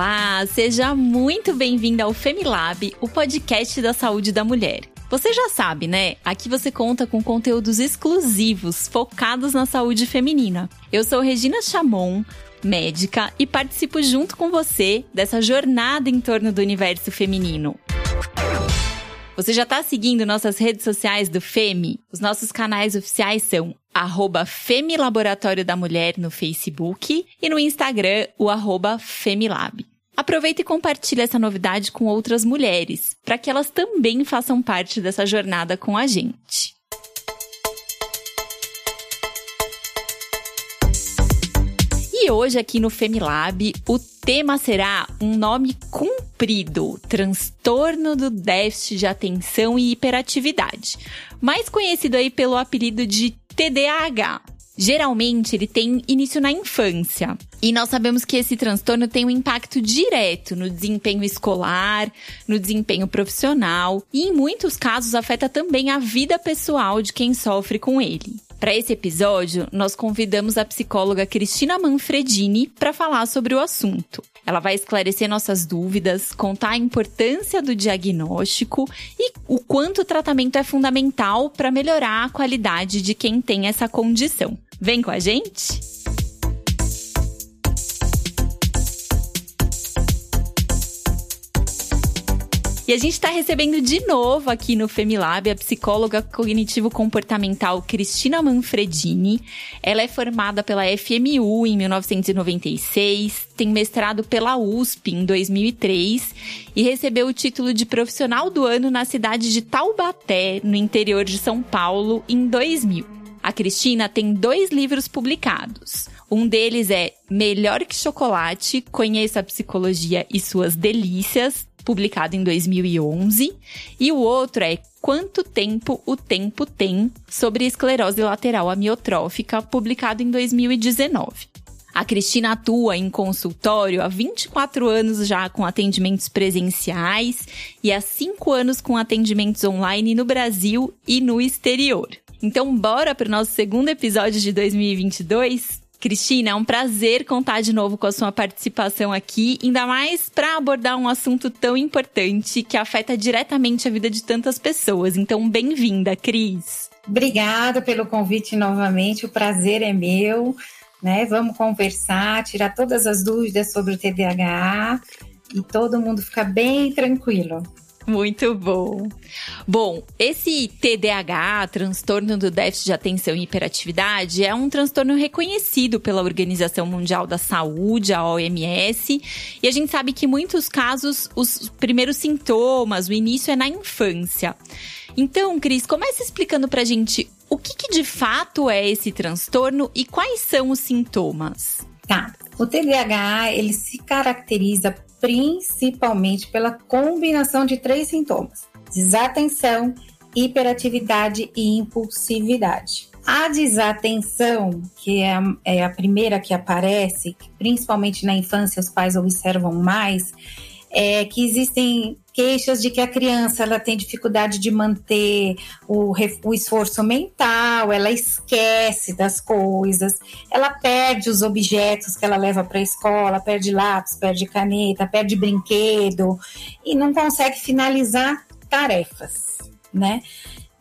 Olá, seja muito bem-vinda ao Femilab, o podcast da saúde da mulher. Você já sabe, né? Aqui você conta com conteúdos exclusivos focados na saúde feminina. Eu sou Regina Chamon, médica, e participo junto com você dessa jornada em torno do universo feminino. Você já está seguindo nossas redes sociais do FEMI? Os nossos canais oficiais são arroba da Mulher no Facebook e no Instagram o arroba Femilab. Aproveita e compartilhe essa novidade com outras mulheres, para que elas também façam parte dessa jornada com a gente. E hoje aqui no Femilab, o tema será um nome comprido: transtorno do déficit de atenção e hiperatividade, mais conhecido aí pelo apelido de TDAH. Geralmente ele tem início na infância. E nós sabemos que esse transtorno tem um impacto direto no desempenho escolar, no desempenho profissional e, em muitos casos, afeta também a vida pessoal de quem sofre com ele. Para esse episódio, nós convidamos a psicóloga Cristina Manfredini para falar sobre o assunto. Ela vai esclarecer nossas dúvidas, contar a importância do diagnóstico e o quanto o tratamento é fundamental para melhorar a qualidade de quem tem essa condição. Vem com a gente? E a gente está recebendo de novo aqui no Femilab a psicóloga cognitivo-comportamental Cristina Manfredini. Ela é formada pela FMU em 1996, tem mestrado pela USP em 2003 e recebeu o título de profissional do ano na cidade de Taubaté, no interior de São Paulo, em 2000. A Cristina tem dois livros publicados. Um deles é Melhor que Chocolate, Conheça a Psicologia e Suas Delícias, publicado em 2011, e o outro é Quanto Tempo o Tempo Tem, sobre esclerose lateral amiotrófica, publicado em 2019. A Cristina atua em consultório há 24 anos já com atendimentos presenciais e há 5 anos com atendimentos online no Brasil e no exterior. Então, bora para o nosso segundo episódio de 2022? Cristina, é um prazer contar de novo com a sua participação aqui, ainda mais para abordar um assunto tão importante que afeta diretamente a vida de tantas pessoas. Então, bem-vinda, Cris. Obrigada pelo convite novamente, o prazer é meu. Né? Vamos conversar, tirar todas as dúvidas sobre o TDAH e todo mundo ficar bem tranquilo. Muito bom. Bom, esse TDAH, transtorno do déficit de atenção e hiperatividade, é um transtorno reconhecido pela Organização Mundial da Saúde, a OMS, e a gente sabe que em muitos casos os primeiros sintomas, o início é na infância. Então, Cris, comece explicando pra gente o que, que de fato é esse transtorno e quais são os sintomas. Tá. O TDAH, ele se caracteriza principalmente pela combinação de três sintomas: desatenção, hiperatividade e impulsividade. A desatenção, que é a, é a primeira que aparece, principalmente na infância os pais observam mais, é que existem queixas de que a criança ela tem dificuldade de manter o, o esforço mental, ela esquece das coisas, ela perde os objetos que ela leva para a escola, perde lápis, perde caneta, perde brinquedo e não consegue finalizar tarefas, né?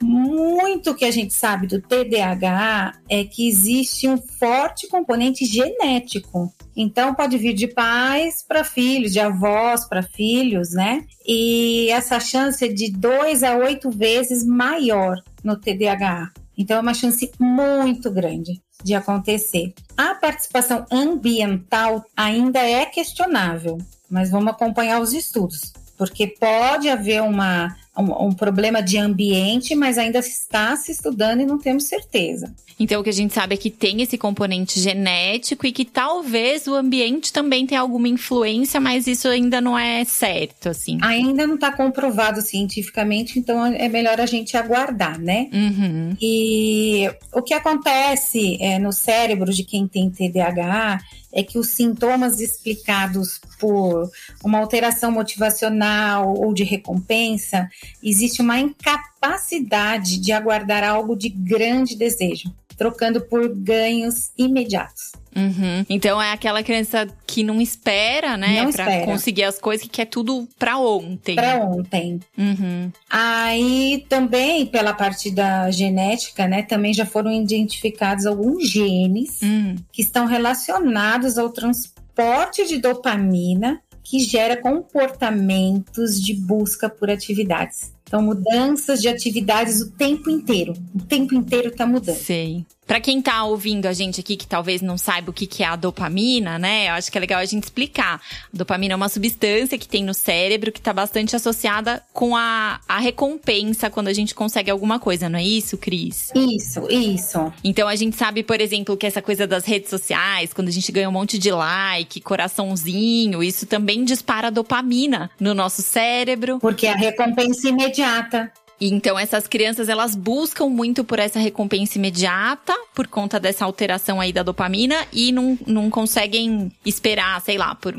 Muito que a gente sabe do TDAH é que existe um forte componente genético. Então, pode vir de pais para filhos, de avós para filhos, né? E essa chance é de dois a oito vezes maior no TDAH. Então, é uma chance muito grande de acontecer. A participação ambiental ainda é questionável, mas vamos acompanhar os estudos, porque pode haver uma um, um, problema de ambiente, mas ainda está se estudando e não temos certeza. Então, o que a gente sabe é que tem esse componente genético e que talvez o ambiente também tenha alguma influência, mas isso ainda não é certo, assim. Ainda não está comprovado cientificamente, então é melhor a gente aguardar, né? Uhum. E o que acontece é, no cérebro de quem tem TDAH é que os sintomas explicados por uma alteração motivacional ou de recompensa, existe uma incapacidade de aguardar algo de grande desejo, trocando por ganhos imediatos. Uhum. Então é aquela criança que não espera, né? Não pra espera. conseguir as coisas, que quer tudo pra ontem. Para ontem. Uhum. Aí também, pela parte da genética, né, também já foram identificados alguns genes Hum. que estão relacionados ao transporte de dopamina que gera comportamentos de busca por atividades. Então, mudanças de atividades o tempo inteiro. O tempo inteiro tá mudando. Sei. Pra quem tá ouvindo a gente aqui que talvez não saiba o que que é a dopamina, né? Eu acho que é legal a gente explicar. A dopamina é uma substância que tem no cérebro que tá bastante associada com a, a recompensa quando a gente consegue alguma coisa, não é isso, Cris? Isso, isso. Então a gente sabe, por exemplo, que essa coisa das redes sociais, quando a gente ganha um monte de like, coraçãozinho, isso também dispara dopamina no nosso cérebro. Porque a recompensa imediata. Então essas crianças elas buscam muito por essa recompensa imediata por conta dessa alteração aí da dopamina e não, não conseguem esperar, sei lá, por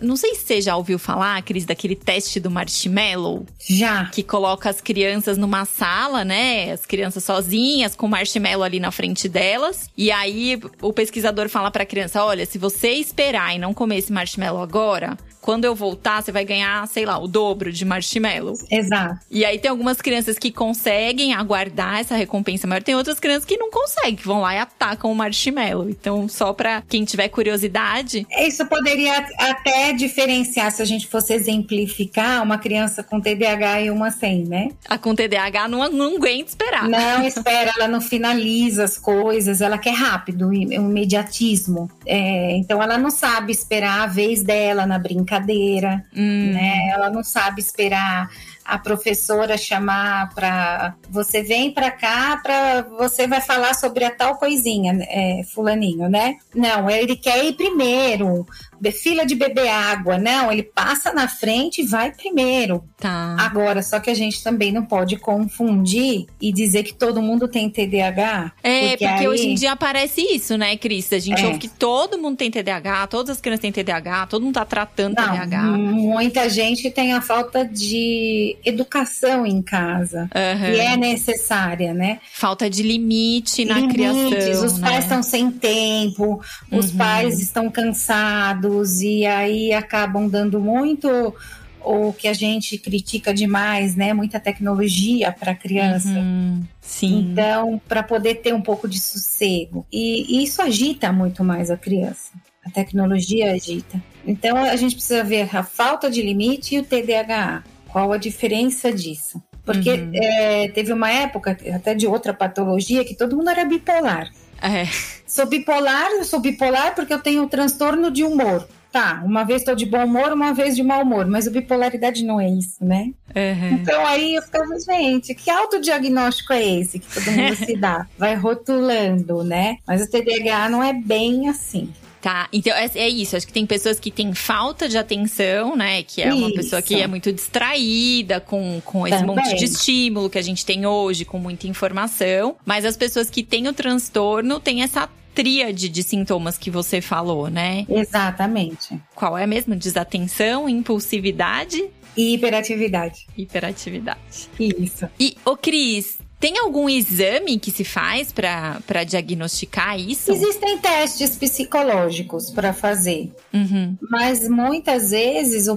não sei se você já ouviu falar, Cris, daquele teste do marshmallow Já. que coloca as crianças numa sala, né? As crianças sozinhas com marshmallow ali na frente delas. E aí o pesquisador fala pra criança: "Olha, se você esperar e não comer esse marshmallow agora, quando eu voltar, você vai ganhar, sei lá, o dobro de marshmallow". Exato. E aí tem algumas crianças que conseguem aguardar essa recompensa maior, tem outras crianças que não conseguem, que vão lá e atacam o marshmallow. Então, só pra quem tiver curiosidade, Isso poderia até diferenciar se a gente fosse exemplificar uma criança com TDAH e uma sem, né? a com TDAH não, não aguenta esperar. Não espera, ela não finaliza as coisas, ela quer rápido, o imediatismo. É, então ela não sabe esperar a vez dela na brincadeira, Hum, né? Ela não sabe esperar a professora chamar para você vem para cá para você vai falar sobre a tal coisinha, é, fulaninho, né? Não, ele quer ir primeiro. Fila de beber água, não, ele passa na frente e vai primeiro. Tá. Agora, só que a gente também não pode confundir e dizer que todo mundo tem TDAH. É, porque, aí- hoje em dia aparece isso, né, Cris? A gente É. ouve que todo mundo tem TDAH, todas as crianças têm TDAH, todo mundo tá tratando Não, TDAH. muita gente tem a falta de educação em casa, que é necessária, né? Falta de limite na Limites, criação. os né? pais estão sem tempo, os Uhum. pais estão cansados e aí acabam dando muito o que a gente critica demais, né? Muita tecnologia para criança. Uhum, Sim. Então, para poder ter um pouco de sossego. E, e isso agita muito mais a criança. A tecnologia agita. Então, a gente precisa ver a falta de limite e o TDAH. Qual a diferença disso? Porque Uhum. é, teve uma época, até de outra patologia, que todo mundo era bipolar. É. Sou bipolar, eu sou bipolar porque eu tenho transtorno de humor. Tá, uma vez estou de bom humor, uma vez de mau humor, mas a bipolaridade não é isso, né? Uhum. Então aí eu ficava, gente, que autodiagnóstico é esse que todo mundo se dá? Vai rotulando, né? Mas o TDAH não é bem assim. Tá, então é, é isso. Acho que tem pessoas que têm falta de atenção, né? Que é uma Isso. pessoa que é muito distraída com, com esse Também. monte de estímulo que a gente tem hoje, com muita informação. Mas as pessoas que têm o transtorno têm essa tríade de sintomas que você falou, né? Exatamente. Qual é mesmo? Desatenção, impulsividade E hiperatividade. hiperatividade. Isso. E, ô Cris, tem algum exame que se faz pra diagnosticar isso? Existem testes psicológicos para fazer, Uhum. mas muitas vezes o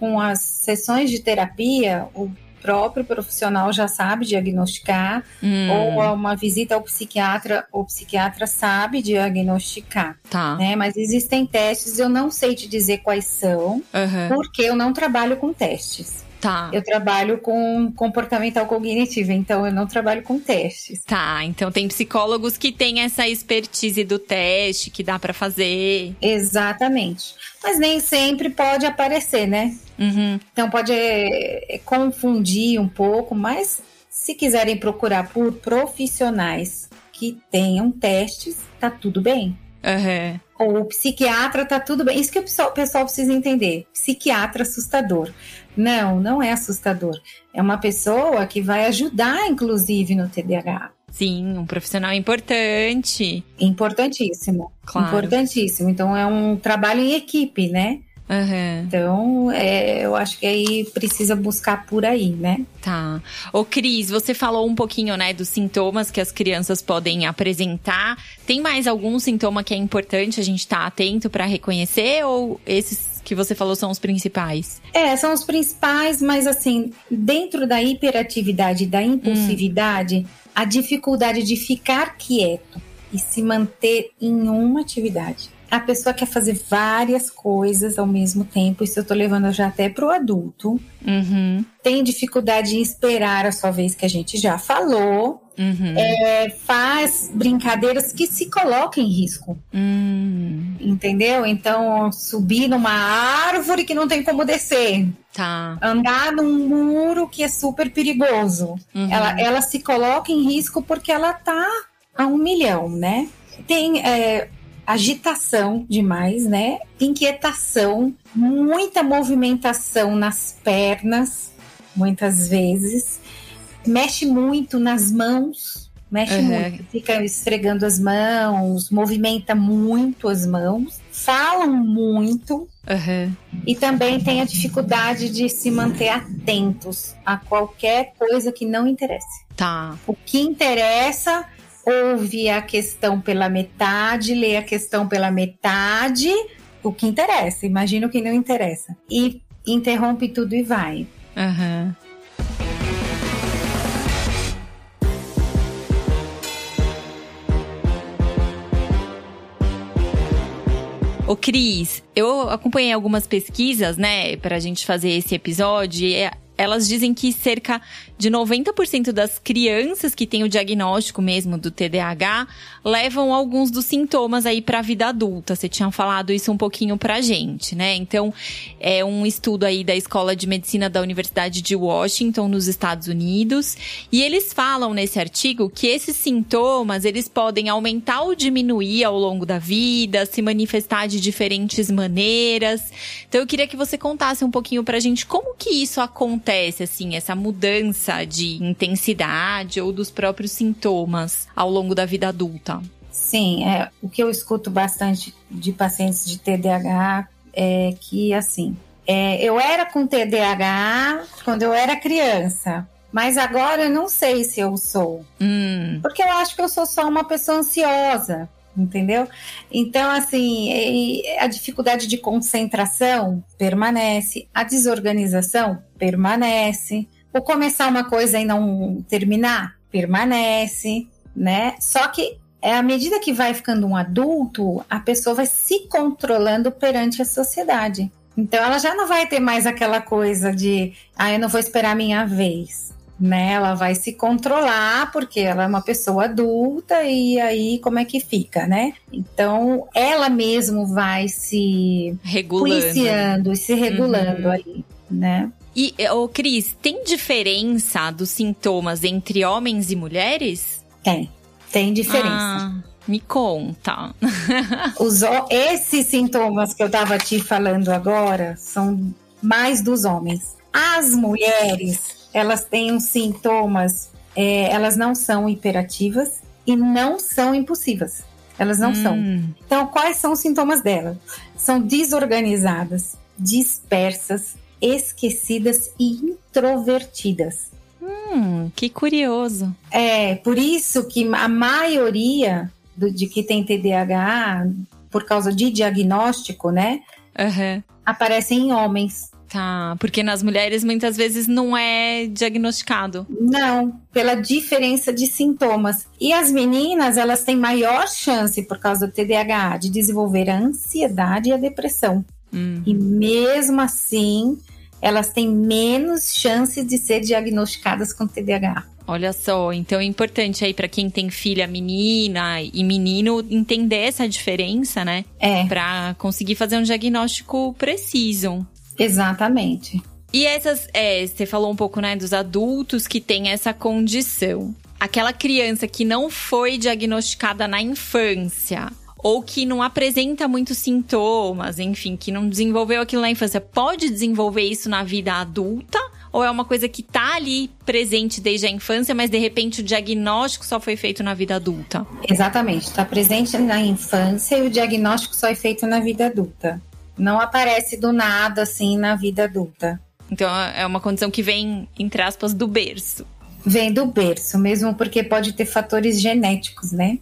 com as sessões de terapia, o próprio profissional já sabe diagnosticar, Hum, ou a uma visita ao psiquiatra, o psiquiatra sabe diagnosticar, tá. né? Mas existem testes, eu não sei te dizer quais são, Aham. porque eu não trabalho com testes. Tá. Eu trabalho com comportamental cognitivo, então eu não trabalho com testes. Tá, então tem psicólogos que têm essa expertise do teste que dá pra fazer. Exatamente. Mas nem sempre pode aparecer, né? Uhum. Então pode é, é, confundir um pouco, mas se quiserem procurar por profissionais que tenham testes, tá tudo bem. Aham. Ou psiquiatra tá tudo bem. Isso que o pessoal, o pessoal precisa entender. Psiquiatra assustador. Não, não é assustador. É uma pessoa que vai ajudar, inclusive, no TDAH. Sim, um profissional importante. Importantíssimo. Claro. Importantíssimo. Então é um trabalho em equipe, né? Uhum. Então, é, eu acho que aí precisa buscar por aí, né? Tá. Ô, Cris, você falou um pouquinho, né, dos sintomas que as crianças podem apresentar. Tem mais algum sintoma que é importante a gente estar tá atento para reconhecer ou esses que você falou são os principais? É, são os principais, mas assim, dentro da hiperatividade e da impulsividade, hum. a dificuldade de ficar quieto e se manter em uma atividade a pessoa quer fazer várias coisas ao mesmo tempo, isso eu tô levando já até pro adulto. Uhum. Tem dificuldade em esperar a sua vez, que a gente já falou. Uhum. É, faz brincadeiras que se colocam em risco. Uhum. Entendeu? Então, subir numa árvore que não tem como descer. Tá. Andar num muro que é super perigoso. Uhum. Ela, ela se coloca em risco porque ela tá a um milhão, né? Tem é, agitação demais, né? Inquietação, muita movimentação nas pernas, muitas vezes. Mexe muito nas mãos, mexe Uhum. muito, fica esfregando as mãos, movimenta muito as mãos, falam muito Uhum. e também tem a dificuldade de se manter atentos a qualquer coisa que não interesse. Tá. O que interessa ouve a questão pela metade, lê a questão pela metade, o que interessa, imagina o que não interessa. E interrompe tudo e vai. Uhum. Ô Cris, eu acompanhei algumas pesquisas, né, pra gente fazer esse episódio. E elas dizem que cerca de 90% das crianças que têm o diagnóstico mesmo do TDAH levam alguns dos sintomas aí para a vida adulta. Você tinha falado isso um pouquinho pra gente, né? Então, é um estudo aí da Escola de Medicina da Universidade de Washington, nos Estados Unidos, e eles falam nesse artigo que esses sintomas, eles podem aumentar ou diminuir ao longo da vida, se manifestar de diferentes maneiras. Então, eu queria que você contasse um pouquinho pra gente como que isso acontece, assim, essa mudança de intensidade ou dos próprios sintomas ao longo da vida adulta? Sim, é, o que eu escuto bastante de pacientes de TDAH é que, assim, é, eu era com TDAH quando eu era criança, mas agora eu não sei se eu sou. Hum. Porque eu acho que eu sou só uma pessoa ansiosa, entendeu? Então, assim, a dificuldade de concentração permanece, a desorganização permanece, o começar uma coisa e não terminar permanece, né? Só que é à medida que vai ficando um adulto, a pessoa vai se controlando perante a sociedade. Então ela já não vai ter mais aquela coisa de, ah, eu não vou esperar a minha vez. Né? Ela vai se controlar porque ela é uma pessoa adulta e aí como é que fica, né? Então ela mesmo vai se regulando, policiando e se regulando uhum. ali, né? E, ô Cris, tem diferença dos sintomas entre homens e mulheres? Tem, tem diferença. Ah, me conta. Os, esses sintomas que eu tava te falando agora são mais dos homens. As mulheres, elas têm os sintomas, é, elas não são hiperativas e não são impulsivas. Elas não hum. são. Então, quais são os sintomas delas? São desorganizadas, dispersas, esquecidas e introvertidas. Hum, que curioso. É, por isso que a maioria do, de que tem TDAH, por causa de diagnóstico, né? Uhum. Aparecem em homens. Tá, porque nas mulheres muitas vezes não é diagnosticado. Não, pela diferença de sintomas. E as meninas, elas têm maior chance, por causa do TDAH, de desenvolver a ansiedade e a depressão. Uhum. E mesmo assim, elas têm menos chance de ser diagnosticadas com TDAH. Olha só, então é importante aí para quem tem filha menina e menino entender essa diferença, né? É. Para conseguir fazer um diagnóstico preciso. Exatamente. E essas, é, você falou um pouco, né, dos adultos que têm essa condição. Aquela criança que não foi diagnosticada na infância, ou que não apresenta muitos sintomas, enfim, que não desenvolveu aquilo na infância, pode desenvolver isso na vida adulta? Ou é uma coisa que tá ali presente desde a infância, mas de repente o diagnóstico só foi feito na vida adulta? Exatamente, está presente na infância e o diagnóstico só é feito na vida adulta. Não aparece do nada assim na vida adulta. Então é uma condição que vem, entre aspas, do berço. Vem do berço, mesmo porque pode ter fatores genéticos, né?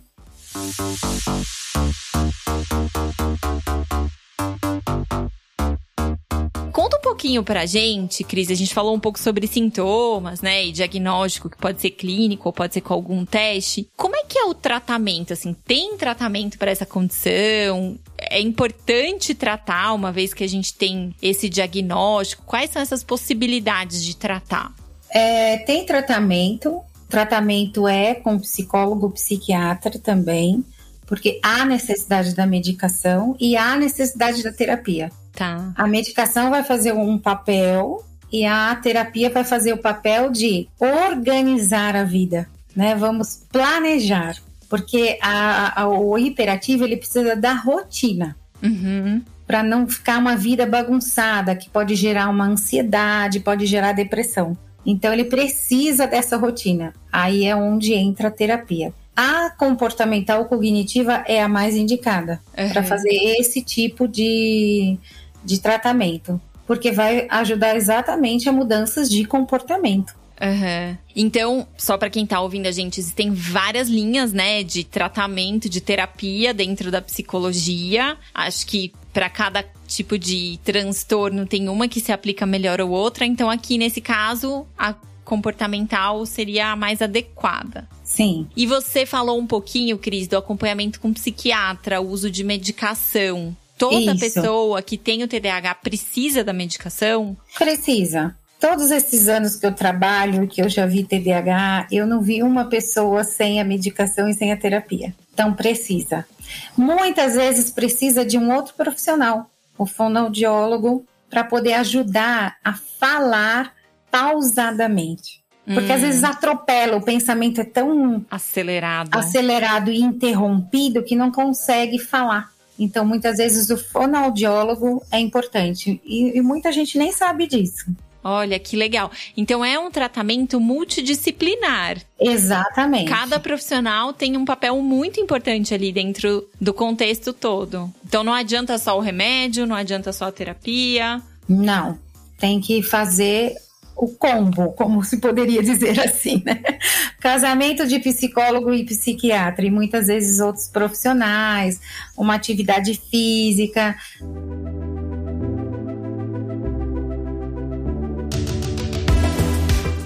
Conta um pouquinho pra gente, Cris. A gente falou um pouco sobre sintomas, né? E diagnóstico, que pode ser clínico ou pode ser com algum teste. Como é que é o tratamento? Assim, tem tratamento para essa condição? É importante tratar uma vez que a gente tem esse diagnóstico? Quais são essas possibilidades de tratar? É, tem tratamento. Tratamento é com psicólogo, psiquiatra também, porque há necessidade da medicação e há necessidade da terapia. Tá. A medicação vai fazer um papel e a terapia vai fazer o papel de organizar a vida, né? Vamos planejar, porque a, a, o hiperativo ele precisa da rotina. Uhum. Para não ficar uma vida bagunçada, que pode gerar uma ansiedade, pode gerar depressão. Então ele precisa dessa rotina. Aí é onde entra a terapia. A comportamental cognitiva é a mais indicada uhum. para fazer esse tipo de, de tratamento, porque vai ajudar exatamente a mudanças de comportamento. Uhum. Então, só para quem tá ouvindo a gente, existem várias linhas, né, de tratamento, de terapia dentro da psicologia. Acho que para cada tipo de transtorno tem uma que se aplica melhor ou outra. Então, aqui nesse caso, a comportamental seria a mais adequada. Sim. E você falou um pouquinho, Cris, do acompanhamento com psiquiatra, o uso de medicação. Toda Isso. pessoa que tem o TDAH precisa da medicação? Precisa. Todos esses anos que eu trabalho, que eu já vi TDAH, eu não vi uma pessoa sem a medicação e sem a terapia. Então precisa. Muitas vezes precisa de um outro profissional, o fonoaudiólogo, para poder ajudar a falar pausadamente. Porque hum. às vezes atropela, o pensamento é tão acelerado. acelerado e interrompido que não consegue falar. Então, muitas vezes o fonoaudiólogo é importante e, e muita gente nem sabe disso. Olha, que legal. Então é um tratamento multidisciplinar. Exatamente. Cada profissional tem um papel muito importante ali dentro do contexto todo. Então não adianta só o remédio, não adianta só a terapia. Não. Tem que fazer o combo, como se poderia dizer assim, né? Casamento de psicólogo e psiquiatra, e muitas vezes outros profissionais, uma atividade física.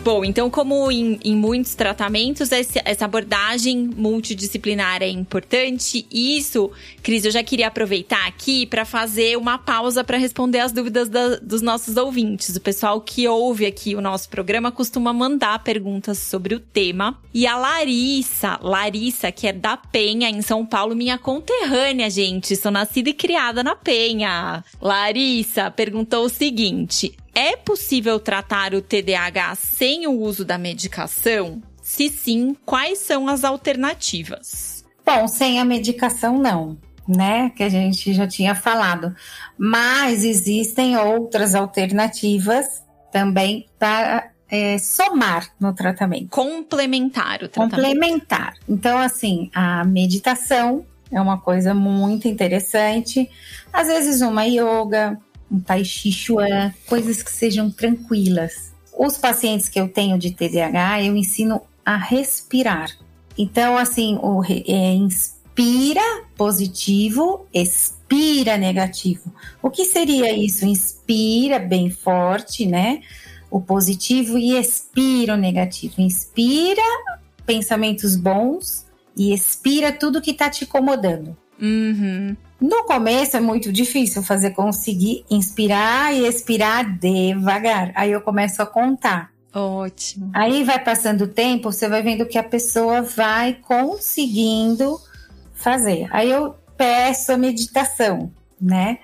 Bom, então, como em, em muitos tratamentos, esse, essa abordagem multidisciplinar é importante. E isso, Cris, eu já queria aproveitar aqui para fazer uma pausa para responder as dúvidas da, dos nossos ouvintes. O pessoal que ouve aqui o nosso programa costuma mandar perguntas sobre o tema. E a Larissa, Larissa, que é da Penha, em São Paulo, minha conterrânea, gente. Sou nascida e criada na Penha. Larissa perguntou o seguinte: é possível tratar o TDAH sem o uso da medicação? Se sim, quais são as alternativas? Bom, sem a medicação não, né? Que a gente já tinha falado. Mas existem outras alternativas também para é, somar no tratamento. Complementar o tratamento. Complementar. Então, assim, a meditação é uma coisa muito interessante. Às vezes, uma yoga, um tai chi chuan, coisas que sejam tranquilas. Os pacientes que eu tenho de TDAH, eu ensino a respirar. Então, assim, o, é, inspira positivo, expira negativo. O que seria isso? Inspira bem forte, né? O positivo e expira o negativo. Inspira pensamentos bons e expira tudo que está te incomodando. Uhum. No começo é muito difícil fazer conseguir inspirar e expirar devagar. Aí eu começo a contar. Ótimo. Aí vai passando o tempo, você vai vendo que a pessoa vai conseguindo fazer. Aí eu peço a meditação, né?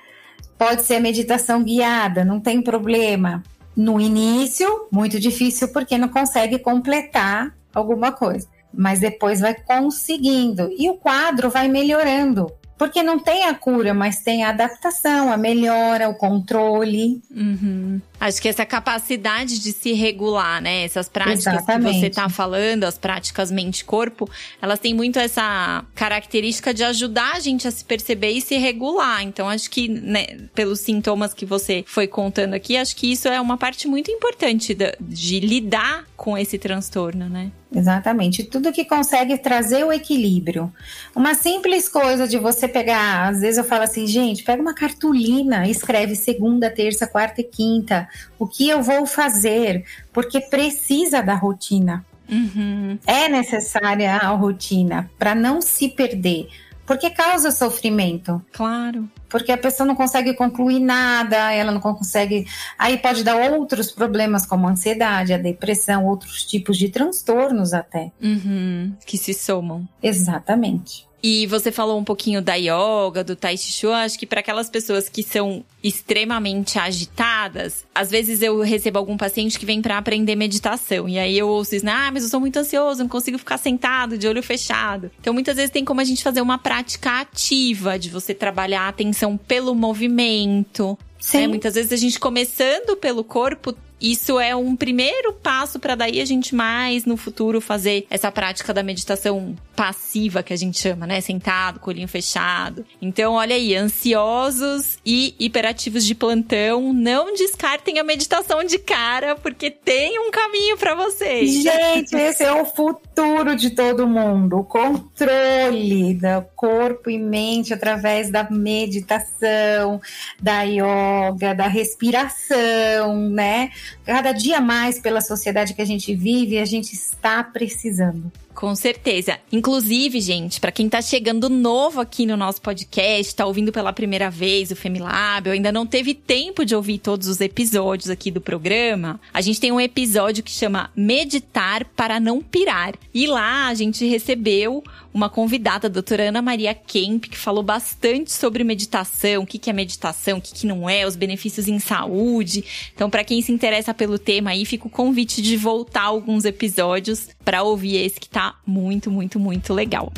Pode ser a meditação guiada, não tem problema. No início, muito difícil porque não consegue completar alguma coisa, mas depois vai conseguindo e o quadro vai melhorando Porque não tem a cura, mas tem a adaptação, a melhora, o controle. Uhum. Acho que essa capacidade de se regular, né? Essas práticas Exatamente. que você está falando, as práticas mente-corpo, elas têm muito essa característica de ajudar a gente a se perceber e se regular. Então, acho que, né, pelos sintomas que você foi contando aqui, acho que isso é uma parte muito importante de, de lidar com esse transtorno, né? Exatamente. Tudo que consegue trazer o equilíbrio. Uma simples coisa de você pegar, às vezes eu falo assim, gente, pega uma cartolina, escreve segunda, terça, quarta e quinta. O que eu vou fazer? Porque precisa da rotina. Uhum. É necessária a rotina para não se perder. Porque causa sofrimento. Claro. Porque a pessoa não consegue concluir nada, ela não consegue. Aí pode dar outros problemas, como a ansiedade, a depressão, outros tipos de transtornos até. Uhum, que se somam. Exatamente. E você falou um pouquinho da yoga, do tai chi chuan. Acho que para aquelas pessoas que são extremamente agitadas, às vezes eu recebo algum paciente que vem para aprender meditação. E aí eu ouço isso, ah, mas eu sou muito ansioso, não consigo ficar sentado, de olho fechado. Então muitas vezes tem como a gente fazer uma prática ativa de você trabalhar a atenção pelo movimento. Sim. Né? Muitas vezes a gente começando pelo corpo isso é um primeiro passo para daí a gente mais no futuro fazer essa prática da meditação passiva que a gente chama, né? Sentado, colinho fechado. Então, olha aí, ansiosos e hiperativos de plantão, não descartem a meditação de cara, porque tem um caminho para vocês. Gente, esse é o futuro de todo mundo, o controle do corpo e mente através da meditação, da yoga, da respiração, né? cada dia mais pela sociedade que a gente vive, a gente está precisando. Com certeza. Inclusive, gente, para quem tá chegando novo aqui no nosso podcast, tá ouvindo pela primeira vez o Femilab, ou ainda não teve tempo de ouvir todos os episódios aqui do programa, a gente tem um episódio que chama Meditar para não pirar. E lá a gente recebeu uma convidada, a doutora Ana Maria Kemp, que falou bastante sobre meditação, o que é meditação, o que não é, os benefícios em saúde. Então, para quem se interessa pelo tema aí, fica o convite de voltar alguns episódios para ouvir esse que tá muito, muito, muito legal.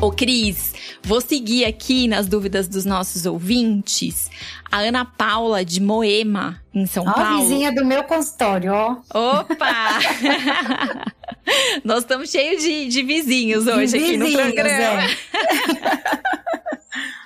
Ô Cris, vou seguir aqui nas dúvidas dos nossos ouvintes. A Ana Paula de Moema, em São ó, Paulo. vizinha do meu consultório, ó. Opa! Nós estamos cheios de, de vizinhos hoje de aqui vizinhos, no programa. É.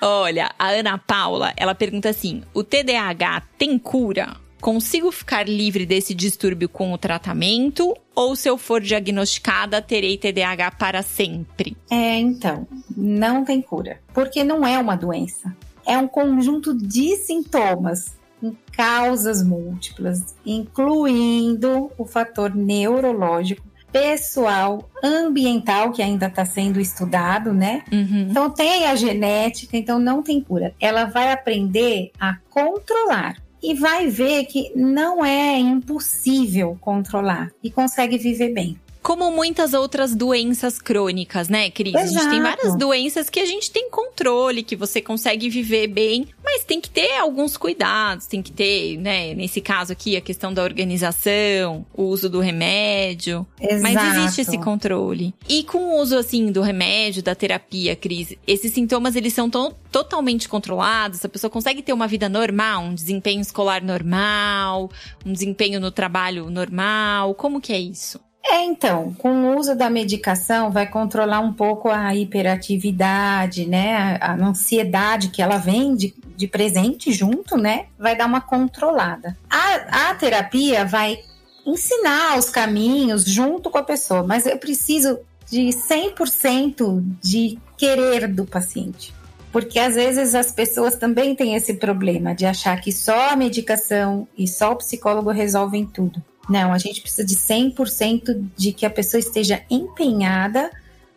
Olha, a Ana Paula, ela pergunta assim: o TDAH tem cura? Consigo ficar livre desse distúrbio com o tratamento? Ou se eu for diagnosticada, terei TDAH para sempre? É, então, não tem cura. Porque não é uma doença. É um conjunto de sintomas em causas múltiplas, incluindo o fator neurológico, pessoal, ambiental, que ainda está sendo estudado, né? Uhum. Então tem a genética, então não tem cura. Ela vai aprender a controlar e vai ver que não é impossível controlar e consegue viver bem. Como muitas outras doenças crônicas, né, Cris? Exato. A gente tem várias doenças que a gente tem controle, que você consegue viver bem, mas tem que ter alguns cuidados, tem que ter, né, nesse caso aqui, a questão da organização, o uso do remédio. Exato. Mas existe esse controle. E com o uso, assim, do remédio, da terapia, Cris, esses sintomas, eles são to totalmente controlados? A pessoa consegue ter uma vida normal, um desempenho escolar normal, um desempenho no trabalho normal? Como que é isso? É, então, com o uso da medicação vai controlar um pouco a hiperatividade, né? A, ansiedade que ela vem de, de presente junto, né? Vai dar uma controlada. A, a terapia vai ensinar os caminhos junto com a pessoa, mas eu preciso de 100% de querer do paciente. Porque às vezes as pessoas também têm esse problema de achar que só a medicação e só o psicólogo resolvem tudo. Não, a gente precisa de 100% de que a pessoa esteja empenhada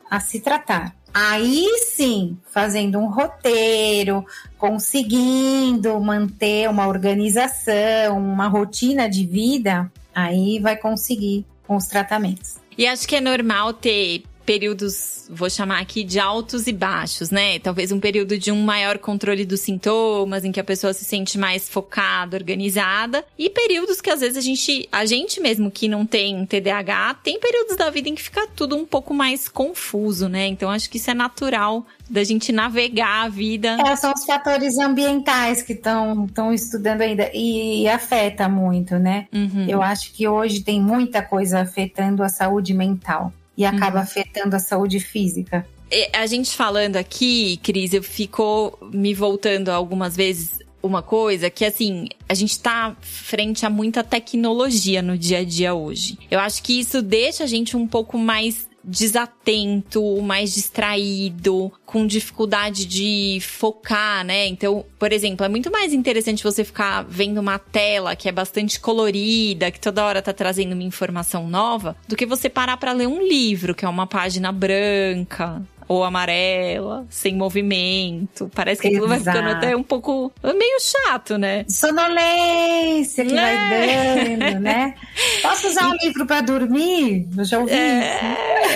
a se tratar. Aí sim, fazendo um roteiro, conseguindo manter uma organização, uma rotina de vida, aí vai conseguir com os tratamentos. E acho que é normal ter períodos, vou chamar aqui de altos e baixos, né? Talvez um período de um maior controle dos sintomas, em que a pessoa se sente mais focada, organizada, e períodos que às vezes a gente, a gente mesmo que não tem TDAH, tem períodos da vida em que fica tudo um pouco mais confuso, né? Então acho que isso é natural da gente navegar a vida. É, são os fatores ambientais que estão estudando ainda e afeta muito, né? Uhum. Eu acho que hoje tem muita coisa afetando a saúde mental e acaba uhum. afetando a saúde física. A gente falando aqui, Cris, eu fico me voltando algumas vezes uma coisa que, assim, a gente tá frente a muita tecnologia no dia a dia hoje. Eu acho que isso deixa a gente um pouco mais desatento, mais distraído, com dificuldade de focar, né? Então, por exemplo, é muito mais interessante você ficar vendo uma tela que é bastante colorida, que toda hora tá trazendo uma informação nova, do que você parar para ler um livro, que é uma página branca, ou amarela, sem movimento. Parece que aquilo vai ficando até um pouco meio chato, né? Sonolência que é. vai dando, né? Posso usar um livro para dormir? Eu já ouvi é,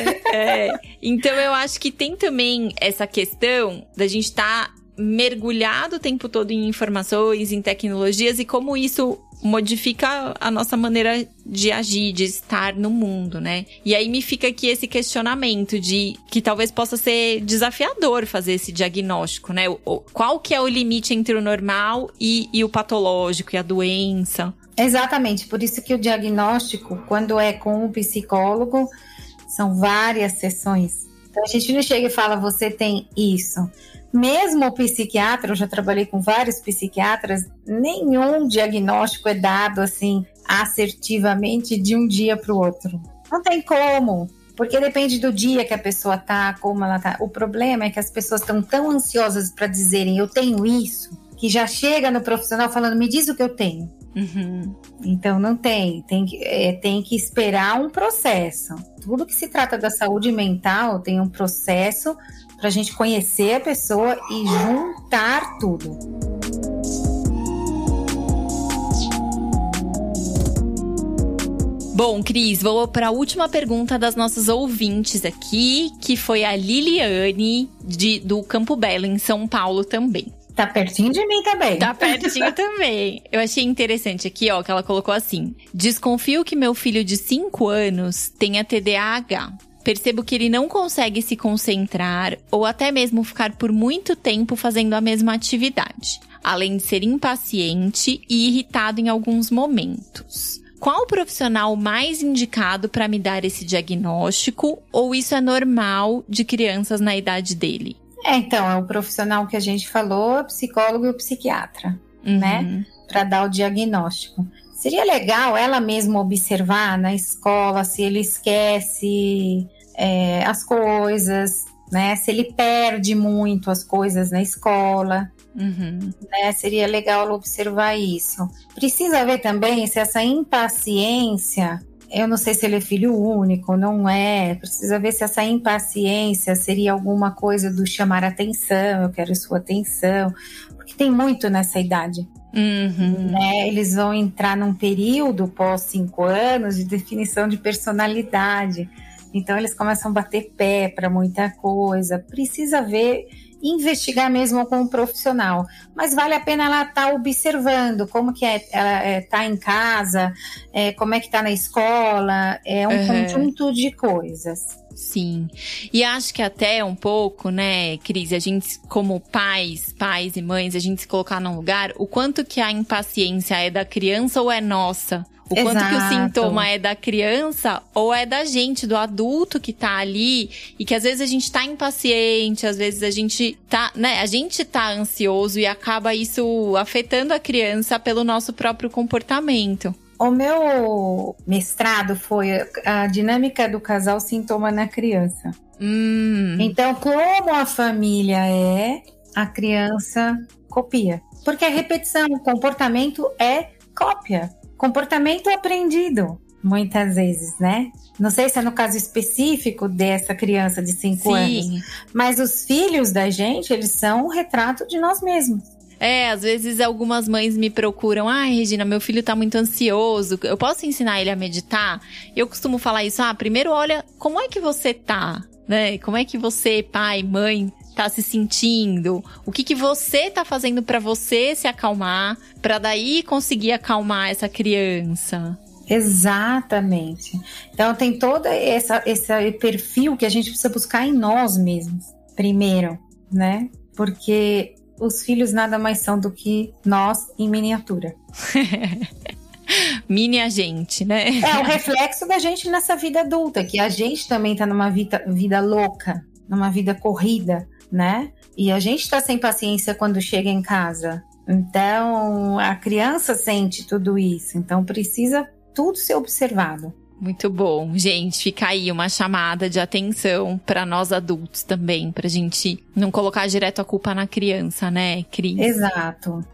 isso. É. Então eu acho que tem também essa questão da gente estar tá mergulhado o tempo todo em informações, em tecnologias e como isso modifica a nossa maneira de agir, de estar no mundo, né? E aí me fica aqui esse questionamento de que talvez possa ser desafiador fazer esse diagnóstico, né? Qual que é o limite entre o normal e, e o patológico e a doença? Exatamente, por isso que o diagnóstico, quando é com um psicólogo, são várias sessões. Então a gente não chega e fala, você tem isso. Mesmo o psiquiatra, eu já trabalhei com vários psiquiatras, nenhum diagnóstico é dado assim assertivamente de um dia para o outro. Não tem como, porque depende do dia que a pessoa tá, como ela tá. O problema é que as pessoas estão tão ansiosas para dizerem eu tenho isso, que já chega no profissional falando me diz o que eu tenho. Uhum. Então não tem, tem que, é, tem que esperar um processo. Tudo que se trata da saúde mental tem um processo para a gente conhecer a pessoa e juntar tudo. Bom, Cris, vou para a última pergunta das nossas ouvintes aqui, que foi a Liliane, de, do Campo Belo, em São Paulo também. Tá pertinho de mim também. Tá pertinho também. Eu achei interessante aqui, ó, que ela colocou assim: Desconfio que meu filho de 5 anos tenha TDAH. Percebo que ele não consegue se concentrar ou até mesmo ficar por muito tempo fazendo a mesma atividade, além de ser impaciente e irritado em alguns momentos. Qual o profissional mais indicado para me dar esse diagnóstico ou isso é normal de crianças na idade dele? É, então, é o profissional que a gente falou, o psicólogo e o psiquiatra, uhum. né? Para dar o diagnóstico. Seria legal ela mesma observar na escola se ele esquece é, as coisas, né? Se ele perde muito as coisas na escola. Uhum. Né? Seria legal observar isso. Precisa ver também se essa impaciência eu não sei se ele é filho único, não é. Precisa ver se essa impaciência seria alguma coisa do chamar atenção, eu quero sua atenção, porque tem muito nessa idade. Uhum. Né? Eles vão entrar num período pós cinco anos de definição de personalidade. Então eles começam a bater pé para muita coisa. Precisa ver investigar mesmo com um profissional. Mas vale a pena ela estar tá observando como que é, ela é, tá em casa, é, como é que tá na escola, é um uhum. conjunto de coisas. Sim. E acho que até um pouco, né, Cris, a gente, como pais, pais e mães, a gente se colocar num lugar, o quanto que a impaciência é da criança ou é nossa. O Exato. quanto que o sintoma é da criança ou é da gente, do adulto que tá ali e que às vezes a gente tá impaciente, às vezes a gente tá, né, a gente tá ansioso e acaba isso afetando a criança pelo nosso próprio comportamento. O meu mestrado foi a dinâmica do casal sintoma na criança. Hum. Então, como a família é, a criança copia. Porque a repetição, o comportamento é cópia. Comportamento aprendido, muitas vezes, né? Não sei se é no caso específico dessa criança de 5 anos, mas os filhos da gente, eles são um retrato de nós mesmos. É, às vezes algumas mães me procuram, ai, Regina, meu filho tá muito ansioso, eu posso ensinar ele a meditar? Eu costumo falar isso, ah, primeiro olha como é que você tá né? Como é que você, pai, mãe, tá se sentindo? O que que você tá fazendo para você se acalmar, para daí conseguir acalmar essa criança? Exatamente. Então tem todo essa, esse perfil que a gente precisa buscar em nós mesmos, primeiro, né? Porque os filhos nada mais são do que nós em miniatura. Mini a gente, né? É o reflexo da gente nessa vida adulta, que a gente também tá numa vida, vida louca, numa vida corrida, né? E a gente tá sem paciência quando chega em casa. Então, a criança sente tudo isso. Então, precisa tudo ser observado. Muito bom. Gente, fica aí uma chamada de atenção para nós adultos também, pra gente não colocar direto a culpa na criança, né, Cris? Exato.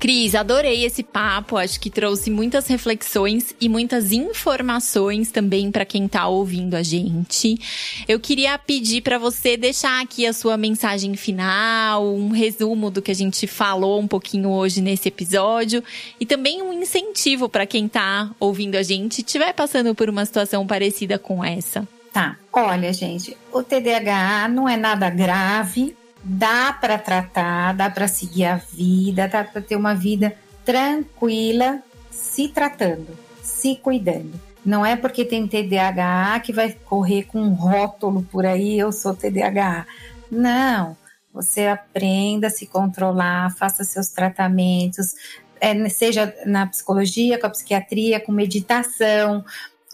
Cris, adorei esse papo. Acho que trouxe muitas reflexões e muitas informações também para quem está ouvindo a gente. Eu queria pedir para você deixar aqui a sua mensagem final, um resumo do que a gente falou um pouquinho hoje nesse episódio e também um incentivo para quem está ouvindo a gente e estiver passando por uma situação parecida com essa. Tá. Olha, gente, o TDAH não é nada grave, dá para tratar, dá para seguir a vida, dá para ter uma vida tranquila, se tratando, se cuidando. Não é porque tem TDAH que vai correr com um rótulo por aí, eu sou TDAH. Não, você aprenda a se controlar, faça seus tratamentos, é, seja na psicologia, com a psiquiatria, com meditação,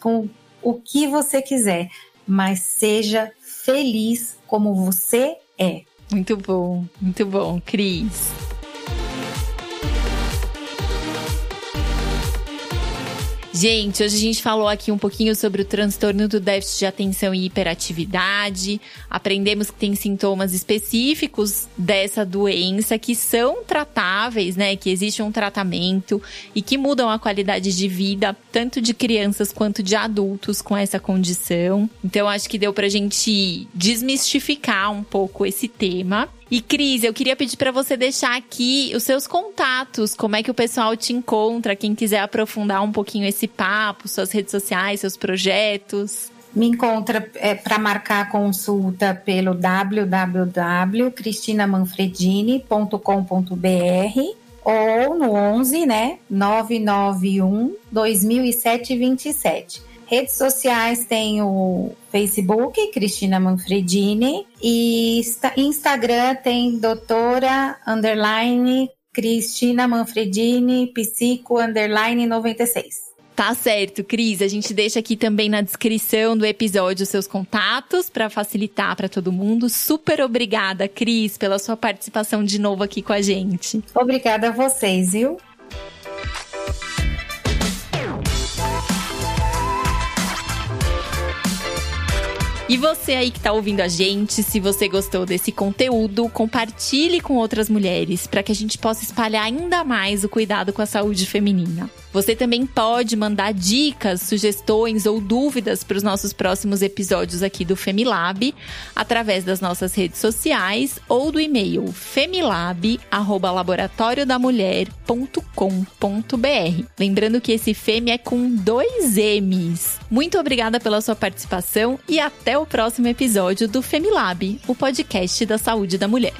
com o que você quiser, mas seja feliz como você é. Muito bom, muito bom, Cris. Gente, hoje a gente falou aqui um pouquinho sobre o transtorno do déficit de atenção e hiperatividade. Aprendemos que tem sintomas específicos dessa doença que são tratáveis, né? Que existe um tratamento e que mudam a qualidade de vida tanto de crianças quanto de adultos com essa condição. Então, acho que deu pra gente desmistificar um pouco esse tema. E Cris, eu queria pedir para você deixar aqui os seus contatos, como é que o pessoal te encontra, quem quiser aprofundar um pouquinho esse papo, suas redes sociais, seus projetos. Me encontra é, para marcar consulta pelo www.cristinamanfredini.com.br ou no 11, né, 991 2007 27. Redes sociais tem o Facebook, Cristina Manfredini, e Instagram tem doutora underline Cristina Manfredini, psico underline 96. Tá certo, Cris. A gente deixa aqui também na descrição do episódio os seus contatos para facilitar para todo mundo. Super obrigada, Cris, pela sua participação de novo aqui com a gente. Obrigada a vocês, viu? E você aí que tá ouvindo a gente, se você gostou desse conteúdo, compartilhe com outras mulheres para que a gente possa espalhar ainda mais o cuidado com a saúde feminina. Você também pode mandar dicas, sugestões ou dúvidas para os nossos próximos episódios aqui do Femilab através das nossas redes sociais ou do e-mail femilab@laboratoriodamulher.com.br. Lembrando que esse Femi é com dois M's. Muito obrigada pela sua participação e até o próximo episódio do Femilab, o podcast da saúde da mulher.